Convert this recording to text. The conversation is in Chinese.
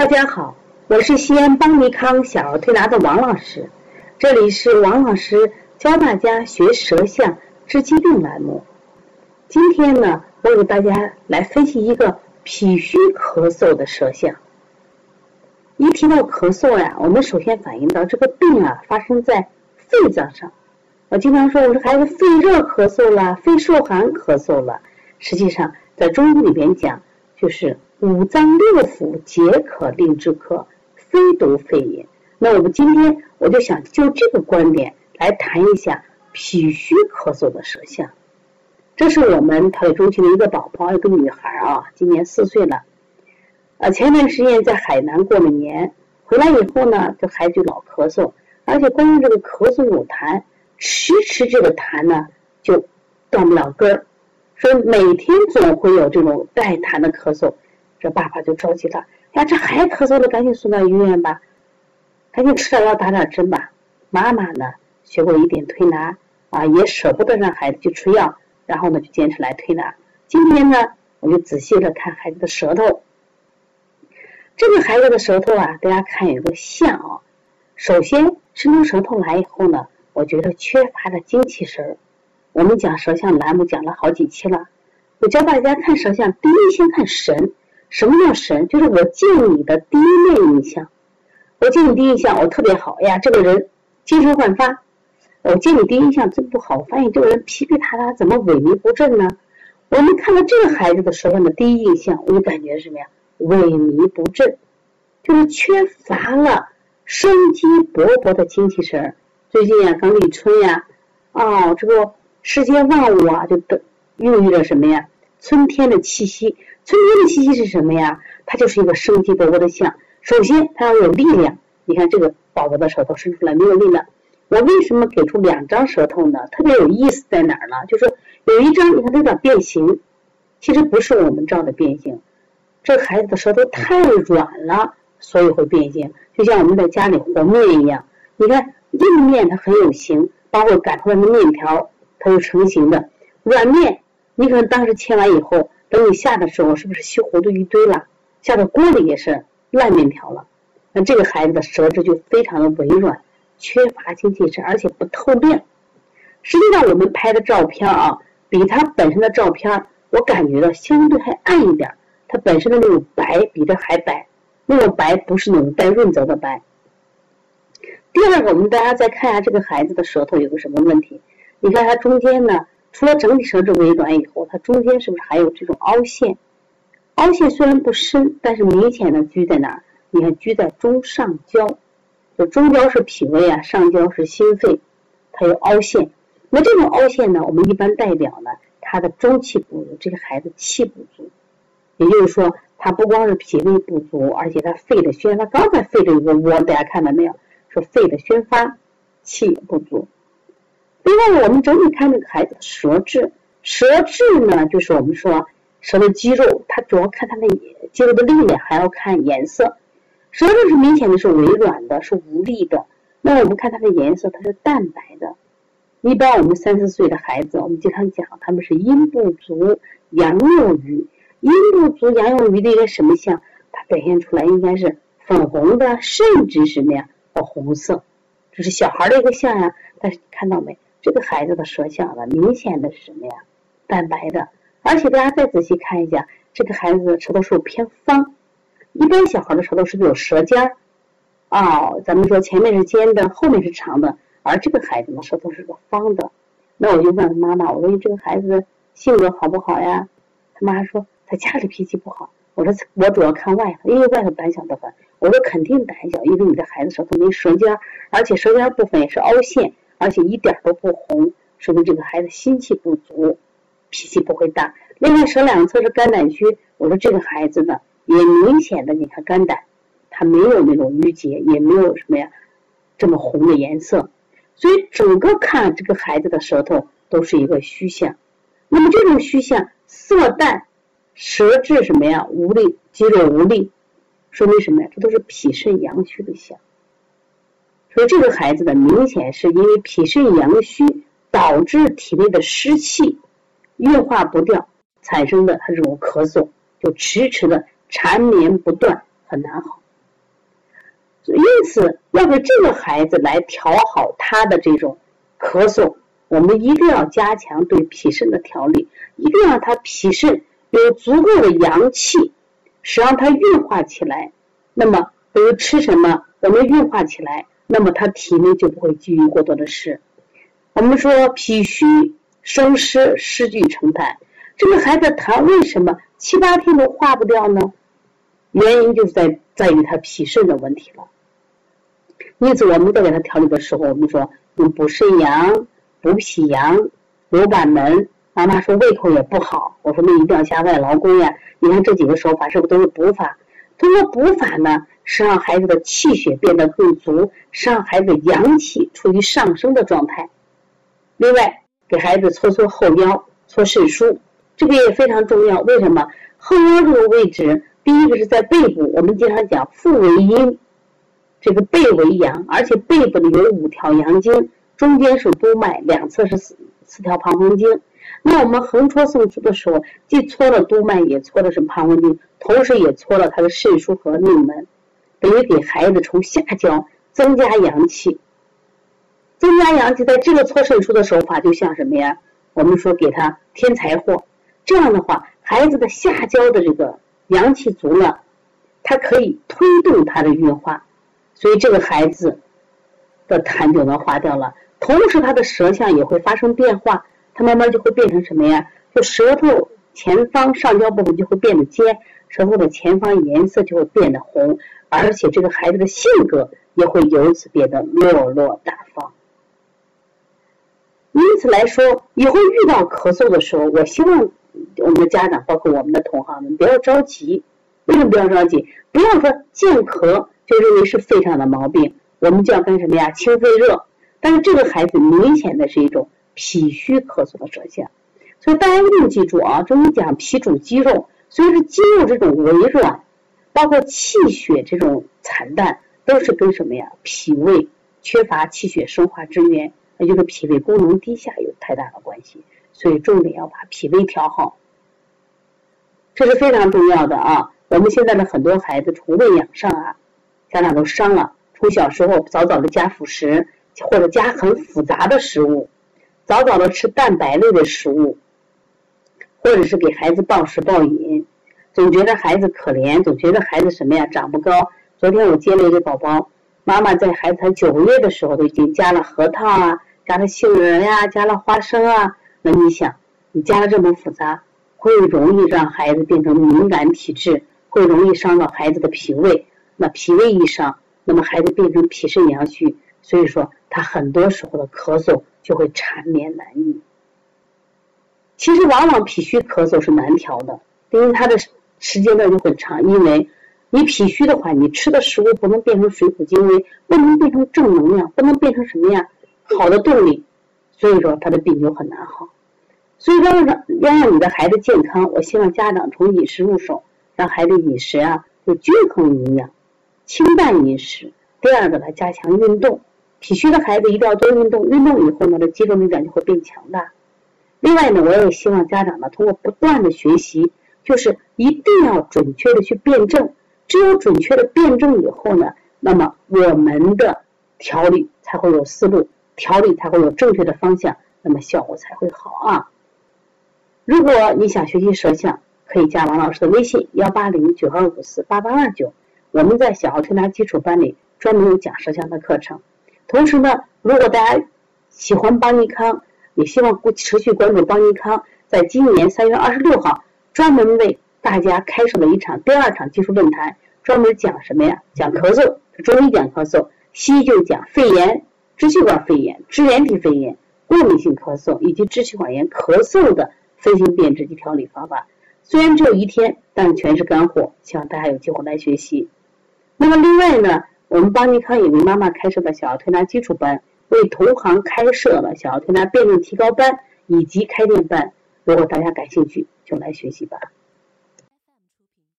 大家好，我是西安邦尼康小儿推拿的王老师，这里是王老师教大家学舌象治疾病栏目。今天呢，我给大家来分析一个脾虚咳嗽的舌象。一提到咳嗽呀，我们首先反映到这个病啊发生在肺脏上。我经常说，我说孩子肺热咳嗽了，肺受寒咳嗽了。实际上，在中医里边讲，就是五脏六腑皆可令之咳，非独肺也。那我们今天我就想就这个观点来谈一下脾虚咳嗽的舌象。这是我们调理中心的一个宝宝，一个女孩啊，今年四岁了。呃，前段时间在海南过了年，回来以后呢，这孩子就老咳嗽，而且关于这个咳嗽有痰，迟迟这个痰呢就断不了根儿。说每天总会有这种带痰的咳嗽，这爸爸就着急了。呀，这还咳嗽了，赶紧送到医院吧，赶紧吃点药打点针吧。妈妈呢，学过一点推拿啊，也舍不得让孩子去吃药，然后呢就坚持来推拿。今天呢，我就仔细的看孩子的舌头。这个孩子的舌头啊，大家看有个像啊。首先伸出舌头来以后呢，我觉得缺乏了精气神儿。我们讲舌象栏目讲了好几期了，我教大家看舌象，第一先看神。什么叫神？就是我见你的第一面印象。我见你第一印象，我特别好，哎呀，这个人精神焕发。我见你第一印象真不好，我发现这个人皮皮塌塌，怎么萎靡不振呢？我们看到这个孩子的时候呢第一印象，我就感觉什么呀？萎靡不振，就是缺乏了生机勃勃的精气神。最近呀，刚立春呀，哦，这个。世间万物啊，就都孕育着什么呀？春天的气息。春天的气息是什么呀？它就是一个生机勃勃的象。首先，它要有力量。你看这个宝宝的舌头伸出来没有力量。我为什么给出两张舌头呢？特别有意思在哪儿呢？就是有一张，你看有点变形，其实不是我们照的变形。这孩子的舌头太软了，所以会变形。就像我们在家里和面一样，你看硬面它很有形，包括擀出来的面条。它是成型的软面，你可能当时切完以后，等你下的时候，是不是稀糊涂一堆了？下到锅里也是烂面条了。那这个孩子的舌质就非常的微软，缺乏精气神，而且不透亮。实际上我们拍的照片啊，比他本身的照片，我感觉到相对还暗一点。它本身的那种白比这还白，那种白不是那种带润泽的白。第二个，我们大家再看一下这个孩子的舌头有个什么问题？你看它中间呢，除了整体舌质微软以后，它中间是不是还有这种凹陷？凹陷虽然不深，但是明显的居在哪儿？你看居在中上焦，就中焦是脾胃啊，上焦是心肺，它有凹陷。那这种凹陷呢，我们一般代表呢，他的中气不足，这个孩子气不足。也就是说，他不光是脾胃不足，而且他肺的宣发，刚才肺的一个窝，大家看到没有？说肺的宣发气也不足。另外，我们整体看这个孩子舌质，舌质呢，就是我们说舌的肌肉，它主要看它的肌肉的力量，还要看颜色。舌质是明显的是微软的，是无力的。那我们看它的颜色，它是淡白的。一般我们三四岁的孩子，我们经常讲他们是阴不足阳有余。阴不足阳有余的一个什么象？它表现出来应该是粉红的，甚至什么呀？哦，红色。这是小孩的一个象呀。但是看到没？这个孩子的舌象呢，明显的是什么呀？淡白的，而且大家再仔细看一下，这个孩子的舌头是不是偏方。一般小孩的舌头是不是有舌尖儿？哦，咱们说前面是尖的，后面是长的，而这个孩子的舌头是个方的。那我就问他妈妈，我说你这个孩子性格好不好呀？他妈说他家里脾气不好。我说我主要看外头，因为外头胆小的很。我说肯定胆小，因为你的孩子舌头没舌尖，而且舌尖部分也是凹陷。而且一点都不红，说明这个孩子心气不足，脾气不会大。另外舌两侧是肝胆区，我说这个孩子呢，也明显的你看肝胆，他没有那种淤结，也没有什么呀这么红的颜色。所以整个看这个孩子的舌头都是一个虚象。那么这种虚象，色淡，舌质什么呀无力，肌肉无力，说明什么呀？这都是脾肾阳虚的象。所以这个孩子呢，明显是因为脾肾阳虚导致体内的湿气运化不掉产生的，他这种咳嗽就迟迟的缠绵不断，很难好。因此，要给这个孩子来调好他的这种咳嗽，我们一定要加强对脾肾的调理，一定要让他脾肾有足够的阳气，使让他运化起来。那么，比如吃什么，我们运化起来，那么他体内就不会积郁过多的湿。我们说脾虚生湿，湿聚成痰，这个孩子痰为什么七八天都化不掉呢？原因就是在在于他脾肾的问题了。因此，我们在给他调理的时候，我们说用补肾阳、补脾阳、补板门。妈妈说胃口也不好，我说那一定要加外劳宫呀。你看这几个手法是不是都是补法？通过补法呢，是让孩子的气血变得更足，是让孩子阳气处于上升的状态。另外，给孩子搓搓后腰、搓肾腧，这个也非常重要。为什么？后腰这个位置，第一个是在背部，我们经常讲腹为阴，这个背为阳，而且背部呢有五条阳经，中间是督脉，两侧是四四条膀胱经。那我们横搓送出的时候，既搓了督脉，也搓的是膀胱经，同时也搓了他的肾腧和命门，等于给孩子从下焦增加阳气。增加阳气，在这个搓肾腧的手法，就像什么呀？我们说给他添财货。这样的话，孩子的下焦的这个阳气足了，它可以推动他的运化，所以这个孩子的痰就能化掉了。同时，他的舌象也会发生变化。他慢慢就会变成什么呀？就舌头前方上焦部分就会变得尖，舌头的前方颜色就会变得红，而且这个孩子的性格也会由此变得落落大方。因此来说，以后遇到咳嗽的时候，我希望我们的家长，包括我们的同行们，不要着急。为什么不要着急？不要说见咳就认为是肺上的毛病，我们就要干什么呀？清肺热。但是这个孩子明显的是一种。脾虚咳嗽的舌象，所以大家一定记住啊！中医讲脾主肌肉，所以说肌肉这种微软，包括气血这种惨淡，都是跟什么呀？脾胃缺乏气血生化之源，也就是脾胃功能低下有太大的关系。所以重点要把脾胃调好，这是非常重要的啊！我们现在的很多孩子从喂养上啊，家长都伤了，从小时候早早的加辅食，或者加很复杂的食物。早早的吃蛋白类的食物，或者是给孩子暴食暴饮，总觉得孩子可怜，总觉得孩子什么呀长不高。昨天我接了一个宝宝，妈妈在孩子才九个月的时候都已经加了核桃啊，加了杏仁呀，加了花生啊。那你想，你加的这么复杂，会容易让孩子变成敏感体质，会容易伤到孩子的脾胃。那脾胃一伤，那么孩子变成脾肾阳虚，所以说他很多时候的咳嗽。就会缠绵难愈。其实往往脾虚咳嗽是难调的，因为它的时间段就很长。因为你脾虚的话，你吃的食物不能变成水谷精微，不能变成正能量，不能变成什么呀好的动力，所以说他的病就很难好。所以要让要让你的孩子健康，我希望家长从饮食入手，让孩子饮食啊就均衡营养，清淡饮食。第二个呢，加强运动。脾虚的孩子一定要多运动，运动以后呢，这肌肉力量就会变强大。另外呢，我也希望家长呢，通过不断的学习，就是一定要准确的去辩证。只有准确的辩证以后呢，那么我们的调理才会有思路，调理才会有正确的方向，那么效果才会好啊。如果你想学习舌象，可以加王老师的微信幺八零九二五四八八二九，我们在小儿推拿基础班里专门有讲舌象的课程。同时呢，如果大家喜欢邦尼康，也希望持续关注邦尼康，在今年三月二十六号，专门为大家开设了一场第二场技术论坛，专门讲什么呀？讲咳嗽，中医讲咳嗽，西医就讲肺炎、支气管肺炎、支原体肺炎、过敏性咳嗽以及支气管炎咳嗽的分型辨证及调理方法。虽然只有一天，但全是干货，希望大家有机会来学习。那么另外呢？我们邦尼康也为妈妈开设的小儿推拿基础班，为同行开设了小儿推拿辩证提高班以及开店班。如果大家感兴趣，就来学习吧。